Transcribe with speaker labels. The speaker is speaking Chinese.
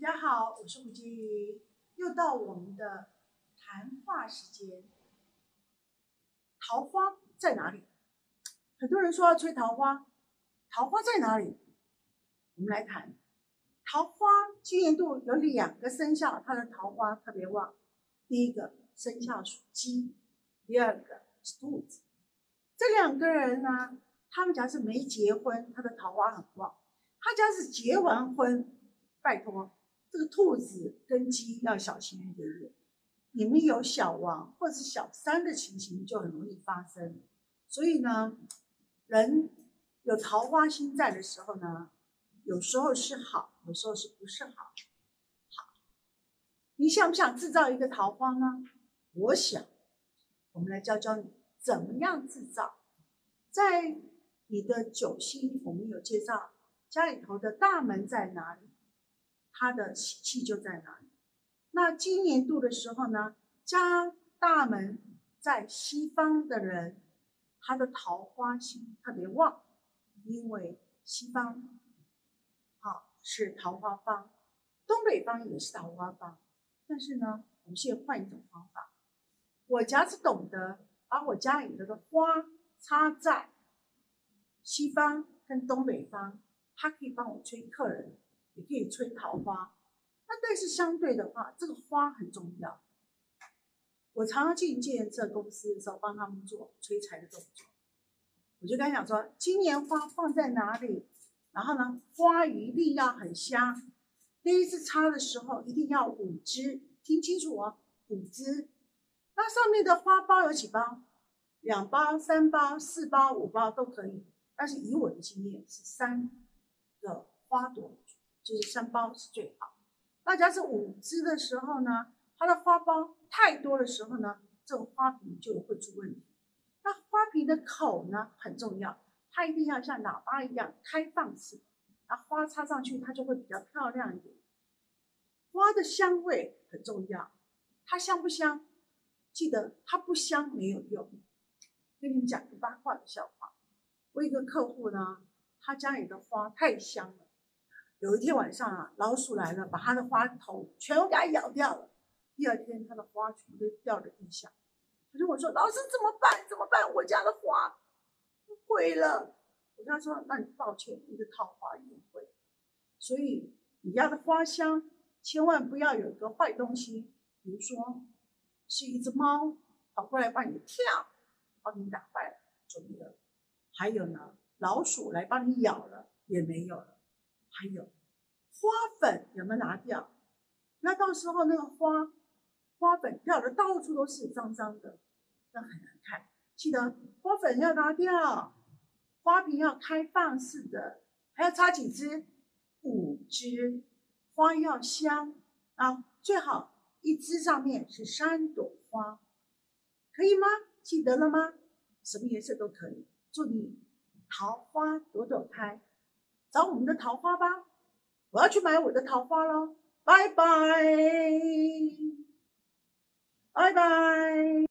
Speaker 1: 大家好，我是胡金鱼，又到我们的谈话时间。桃花在哪里？很多人说要吹桃花，桃花在哪里？我们来谈桃花。今年度有两个生肖，它的桃花特别旺。第一个生肖属鸡，第二个是兔子。这两个人呢，他们家是没结婚，他的桃花很旺；他家是结完婚，拜托。这个兔子跟鸡要小心一点点，你们有小王或者小三的情形就很容易发生。所以呢，人有桃花心在的时候呢，有时候是好，有时候是不是好？好，你想不想制造一个桃花呢？我想，我们来教教你怎么样制造。在你的九星，我们有介绍家里头的大门在哪里？他的喜气就在哪里？那今年度的时候呢，家大门在西方的人，他的桃花星特别旺，因为西方好是桃花方，东北方也是桃花方。但是呢，我们现在换一种方法，我家是懂得把我家里头的花插在西方跟东北方，他可以帮我催客人。也可以吹桃花，那但是相对的话，这个花很重要。我常常进建设公司的时候，帮他们做催财的动作，我就跟他讲说，今年花放在哪里，然后呢，花一定要很香。第一次插的时候，一定要五支，听清楚哦，五支。那上面的花苞有几包？两包、三包、四包、五包都可以。但是以我的经验，是三个花朵。就是三包是最好。大家是五支的时候呢，它的花苞太多的时候呢，这个花瓶就会出问题。那花瓶的口呢很重要，它一定要像喇叭一样开放式，那花插上去它就会比较漂亮一点。花的香味很重要，它香不香？记得它不香没有用。跟你们讲个八卦的笑话，我一个客户呢，他家里的花太香了。有一天晚上啊，老鼠来了，把它的花头全部给它咬掉了。第二天，它的花全都掉在地下。他就我说：“老师怎么办？怎么办？我家的花毁了。”我跟他说：“那你抱歉，你的桃花也毁。所以你家的花香千万不要有一个坏东西，比如说是一只猫跑过来帮你跳，把你打坏了就没有。还有呢，老鼠来帮你咬了也没有了。”还有花粉有没有拿掉？那到时候那个花花粉掉的到处都是，脏脏的，那很难看。记得花粉要拿掉，花瓶要开放式的，还要插几支？五支，花要香啊，最好一支上面是三朵花，可以吗？记得了吗？什么颜色都可以。祝你桃花朵朵开。找我们的桃花吧，我要去买我的桃花了，拜拜，拜拜。